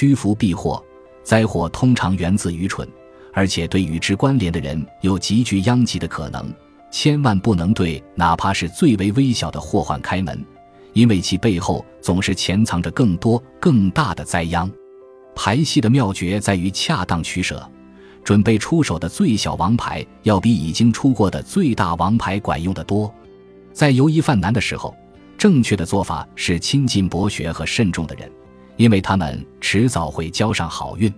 趋福避祸，灾祸通常源自愚蠢，而且对与之关联的人有极具殃及的可能。千万不能对哪怕是最为微小的祸患开门，因为其背后总是潜藏着更多更大的灾殃。牌戏的妙诀在于恰当取舍，准备出手的最小王牌要比已经出过的最大王牌管用得多。在游疑犯难的时候，正确的做法是亲近博学和慎重的人，因为他们迟早会交上好运。